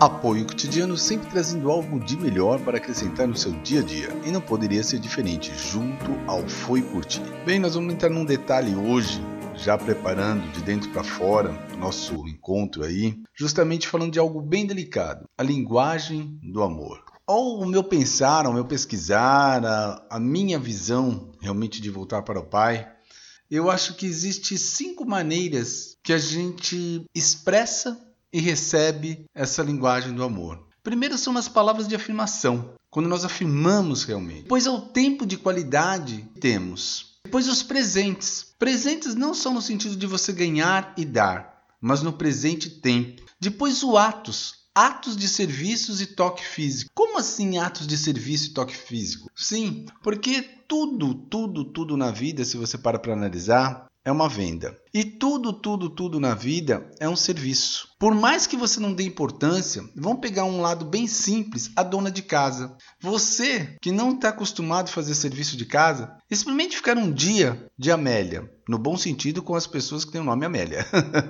Apoio cotidiano sempre trazendo algo de melhor para acrescentar no seu dia a dia. E não poderia ser diferente junto ao Foi Por Ti. Bem, nós vamos entrar num detalhe hoje, já preparando de dentro para fora nosso encontro aí, justamente falando de algo bem delicado, a linguagem do amor. Ao meu pensar, ao meu pesquisar, a, a minha visão realmente de voltar para o Pai, eu acho que existe cinco maneiras que a gente expressa e recebe essa linguagem do amor. Primeiro são nas palavras de afirmação, quando nós afirmamos realmente. Depois é o tempo de qualidade que temos. Depois os presentes. Presentes não só no sentido de você ganhar e dar, mas no presente tempo. Depois o atos, atos de serviços e toque físico. Como assim atos de serviço e toque físico? Sim, porque tudo, tudo, tudo na vida, se você para para analisar, é uma venda. E tudo, tudo, tudo na vida é um serviço. Por mais que você não dê importância, vamos pegar um lado bem simples, a dona de casa. Você que não está acostumado a fazer serviço de casa, experimente ficar um dia de Amélia, no bom sentido com as pessoas que têm o nome Amélia.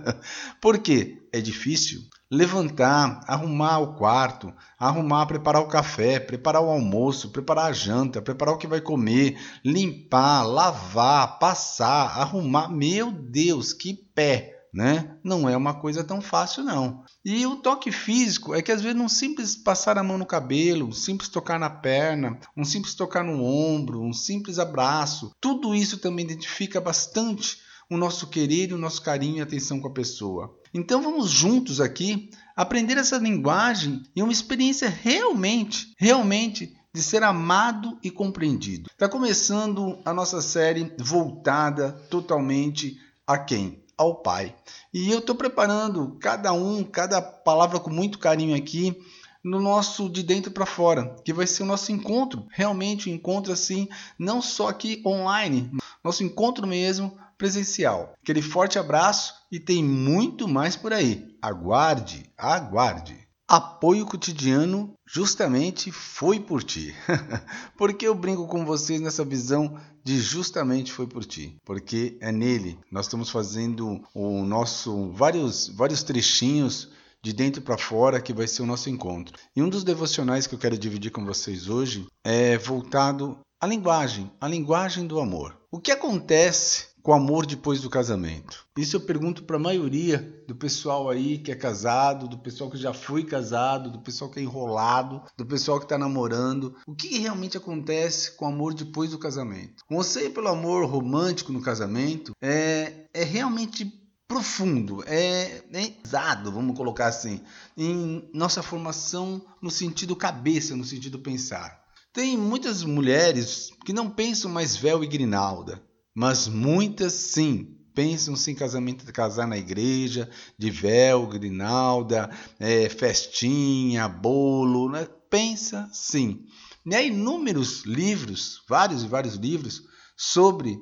Por quê? É difícil levantar, arrumar o quarto, arrumar, preparar o café, preparar o almoço, preparar a janta, preparar o que vai comer, limpar, lavar, passar, arrumar. Meu Deus, que pé! Né? Não é uma coisa tão fácil não. E o toque físico é que às vezes um simples passar a mão no cabelo, um simples tocar na perna, um simples tocar no ombro, um simples abraço, tudo isso também identifica bastante o nosso querer, o nosso carinho e atenção com a pessoa. Então vamos juntos aqui aprender essa linguagem e uma experiência realmente, realmente de ser amado e compreendido. Está começando a nossa série voltada totalmente a quem? Ao Pai. E eu estou preparando cada um, cada palavra com muito carinho aqui no nosso de dentro para fora, que vai ser o nosso encontro, realmente um encontro assim, não só aqui online, nosso encontro mesmo presencial. Aquele forte abraço e tem muito mais por aí. Aguarde, aguarde. Apoio cotidiano justamente foi por ti. Porque eu brinco com vocês nessa visão de justamente foi por ti, porque é nele. Nós estamos fazendo o nosso vários vários trechinhos de dentro para fora que vai ser o nosso encontro. E um dos devocionais que eu quero dividir com vocês hoje é voltado à linguagem, à linguagem do amor. O que acontece com amor depois do casamento? Isso eu pergunto para a maioria do pessoal aí que é casado, do pessoal que já foi casado, do pessoal que é enrolado, do pessoal que está namorando. O que realmente acontece com amor depois do casamento? O anseio pelo amor romântico no casamento é, é realmente profundo, é, é pesado, vamos colocar assim, em nossa formação no sentido cabeça, no sentido pensar. Tem muitas mulheres que não pensam mais véu e grinalda, mas muitas sim pensam se em casamento casar na igreja, de véu, grinalda, é, festinha, bolo, né? pensa sim. E há inúmeros livros, vários e vários livros sobre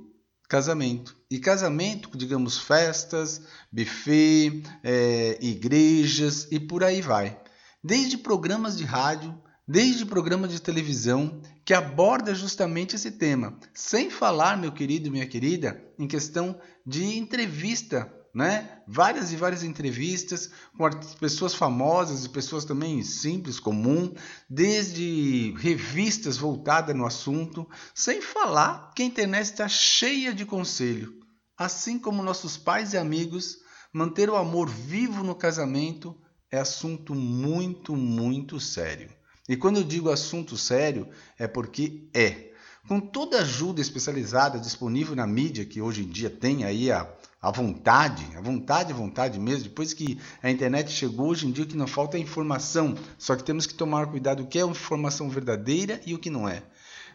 casamento. E casamento, digamos, festas, buffet, é, igrejas e por aí vai. Desde programas de rádio desde programa de televisão que aborda justamente esse tema, sem falar, meu querido e minha querida, em questão de entrevista, né? Várias e várias entrevistas com pessoas famosas e pessoas também simples, comum, desde revistas voltadas no assunto, sem falar que a internet está cheia de conselho. Assim como nossos pais e amigos, manter o amor vivo no casamento é assunto muito, muito sério. E quando eu digo assunto sério, é porque é. Com toda a ajuda especializada disponível na mídia, que hoje em dia tem aí a, a vontade, a vontade, a vontade mesmo, depois que a internet chegou, hoje em dia o que não falta é informação. Só que temos que tomar cuidado o que é informação verdadeira e o que não é.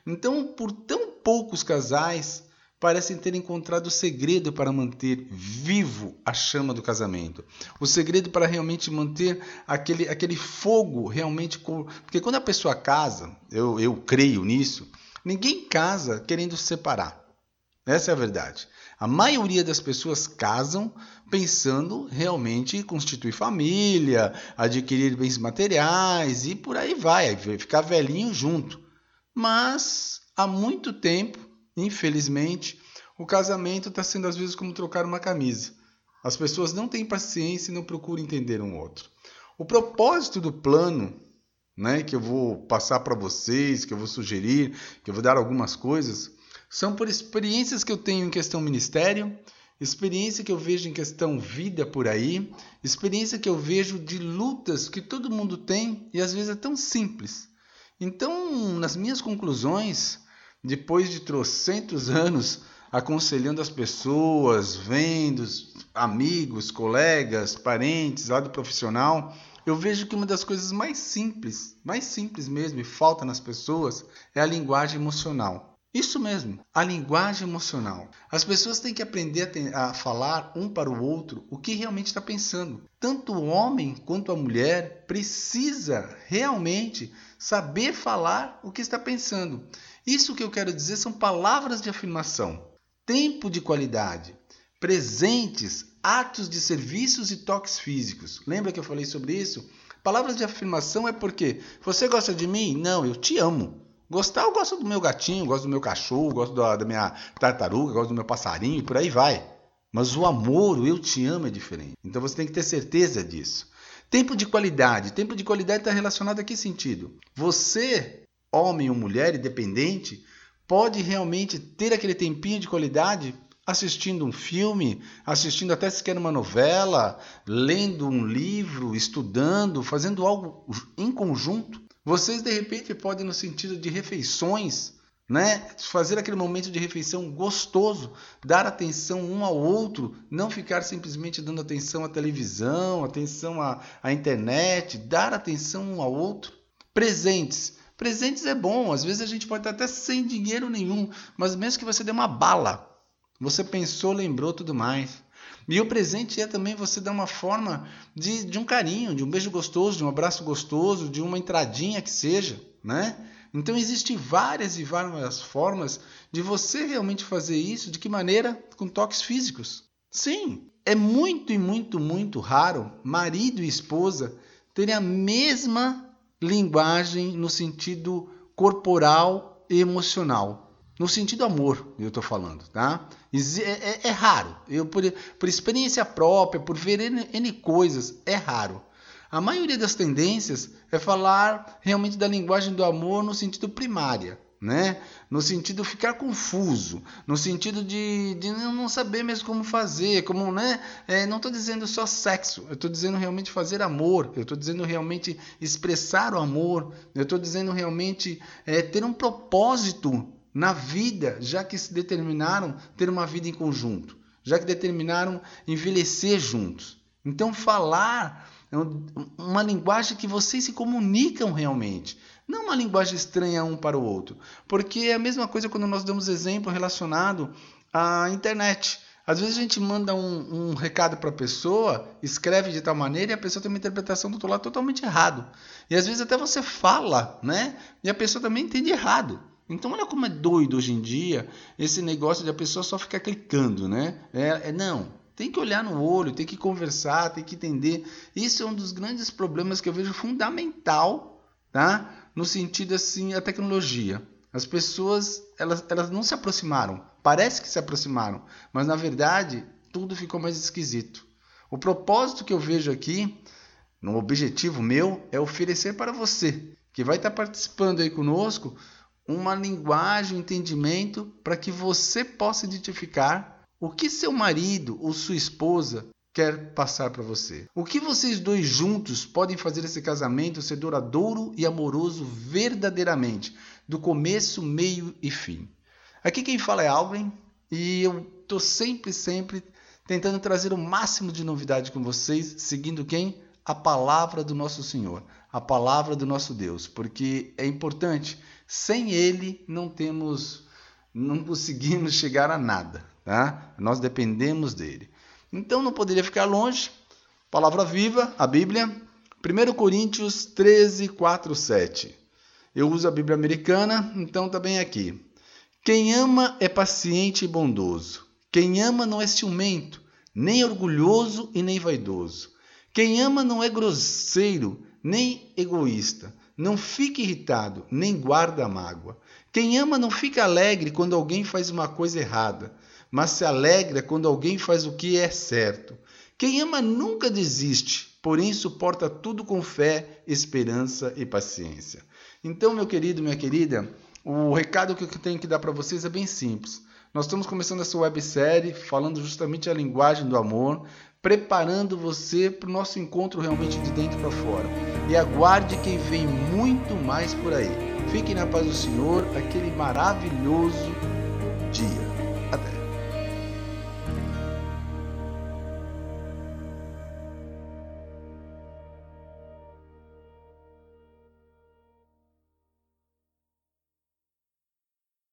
Então, por tão poucos casais parecem ter encontrado o segredo para manter vivo a chama do casamento. O segredo para realmente manter aquele, aquele fogo realmente. Porque quando a pessoa casa, eu, eu creio nisso, ninguém casa querendo se separar. Essa é a verdade. A maioria das pessoas casam pensando realmente em constituir família, adquirir bens materiais e por aí vai, ficar velhinho junto. Mas há muito tempo Infelizmente, o casamento está sendo às vezes como trocar uma camisa. As pessoas não têm paciência e não procuram entender um outro. O propósito do plano, né, que eu vou passar para vocês, que eu vou sugerir, que eu vou dar algumas coisas, são por experiências que eu tenho em questão ministério, experiência que eu vejo em questão vida por aí, experiência que eu vejo de lutas que todo mundo tem e às vezes é tão simples. Então, nas minhas conclusões, depois de trocentos anos aconselhando as pessoas, vendo amigos, colegas, parentes, lado profissional, eu vejo que uma das coisas mais simples, mais simples mesmo, e falta nas pessoas, é a linguagem emocional. Isso mesmo, a linguagem emocional. As pessoas têm que aprender a, a falar um para o outro o que realmente está pensando. Tanto o homem quanto a mulher precisa realmente saber falar o que está pensando. Isso que eu quero dizer são palavras de afirmação, tempo de qualidade, presentes, atos de serviços e toques físicos. Lembra que eu falei sobre isso? Palavras de afirmação é porque você gosta de mim? Não, eu te amo. Gostar, eu gosto do meu gatinho, gosto do meu cachorro, gosto da, da minha tartaruga, gosto do meu passarinho e por aí vai. Mas o amor, o eu te amo é diferente. Então você tem que ter certeza disso. Tempo de qualidade. Tempo de qualidade está relacionado a que sentido? Você, homem ou mulher, independente, pode realmente ter aquele tempinho de qualidade assistindo um filme, assistindo até sequer uma novela, lendo um livro, estudando, fazendo algo em conjunto. Vocês de repente podem, no sentido de refeições, né, fazer aquele momento de refeição gostoso, dar atenção um ao outro, não ficar simplesmente dando atenção à televisão, atenção à, à internet, dar atenção um ao outro. Presentes. Presentes é bom, às vezes a gente pode estar até sem dinheiro nenhum, mas mesmo que você dê uma bala, você pensou, lembrou tudo mais. E o presente é também você dar uma forma de, de um carinho, de um beijo gostoso, de um abraço gostoso, de uma entradinha que seja, né? Então existem várias e várias formas de você realmente fazer isso. De que maneira? Com toques físicos. Sim, é muito e muito, muito raro marido e esposa terem a mesma linguagem no sentido corporal e emocional. No sentido amor, eu estou falando, tá? É, é, é, raro. Eu, por, por experiência própria, por ver N, N coisas, é raro. A maioria das tendências é falar realmente da linguagem do amor no sentido primária, né? No sentido de ficar confuso, no sentido de, de não saber mesmo como fazer, como, né? É, não estou dizendo só sexo, eu estou dizendo realmente fazer amor, eu estou dizendo realmente expressar o amor, eu estou dizendo realmente é, ter um propósito na vida, já que se determinaram ter uma vida em conjunto, já que determinaram envelhecer juntos. Então, falar é uma linguagem que vocês se comunicam realmente, não uma linguagem estranha um para o outro. Porque é a mesma coisa quando nós damos exemplo relacionado à internet. Às vezes a gente manda um, um recado para a pessoa, escreve de tal maneira e a pessoa tem uma interpretação do outro lado totalmente errado. E às vezes até você fala, né? E a pessoa também entende errado. Então olha como é doido hoje em dia esse negócio de a pessoa só ficar clicando, né? É, é, não, tem que olhar no olho, tem que conversar, tem que entender. Isso é um dos grandes problemas que eu vejo fundamental, tá? No sentido assim, a tecnologia. As pessoas, elas, elas não se aproximaram. Parece que se aproximaram, mas na verdade tudo ficou mais esquisito. O propósito que eu vejo aqui, no objetivo meu, é oferecer para você, que vai estar participando aí conosco, uma linguagem, um entendimento para que você possa identificar o que seu marido ou sua esposa quer passar para você. O que vocês dois juntos podem fazer esse casamento ser duradouro e amoroso verdadeiramente, do começo, meio e fim. Aqui quem fala é Alvin e eu estou sempre, sempre tentando trazer o máximo de novidade com vocês, seguindo quem? A palavra do nosso Senhor, a palavra do nosso Deus, porque é importante sem ele não temos, não conseguimos chegar a nada, tá? Nós dependemos dele. Então não poderia ficar longe. Palavra viva, a Bíblia, 1 Coríntios 13, 4, 7. Eu uso a Bíblia americana, então está bem aqui. Quem ama é paciente e bondoso. Quem ama não é ciumento, nem orgulhoso e nem vaidoso. Quem ama não é grosseiro, nem egoísta. Não fique irritado, nem guarda mágoa. Quem ama não fica alegre quando alguém faz uma coisa errada, mas se alegra quando alguém faz o que é certo. Quem ama nunca desiste, porém suporta tudo com fé, esperança e paciência. Então, meu querido, minha querida, o recado que eu tenho que dar para vocês é bem simples. Nós estamos começando essa websérie falando justamente a linguagem do amor, preparando você para o nosso encontro realmente de dentro para fora. E aguarde quem vem muito mais por aí. Fique na paz do Senhor, aquele maravilhoso dia. Até.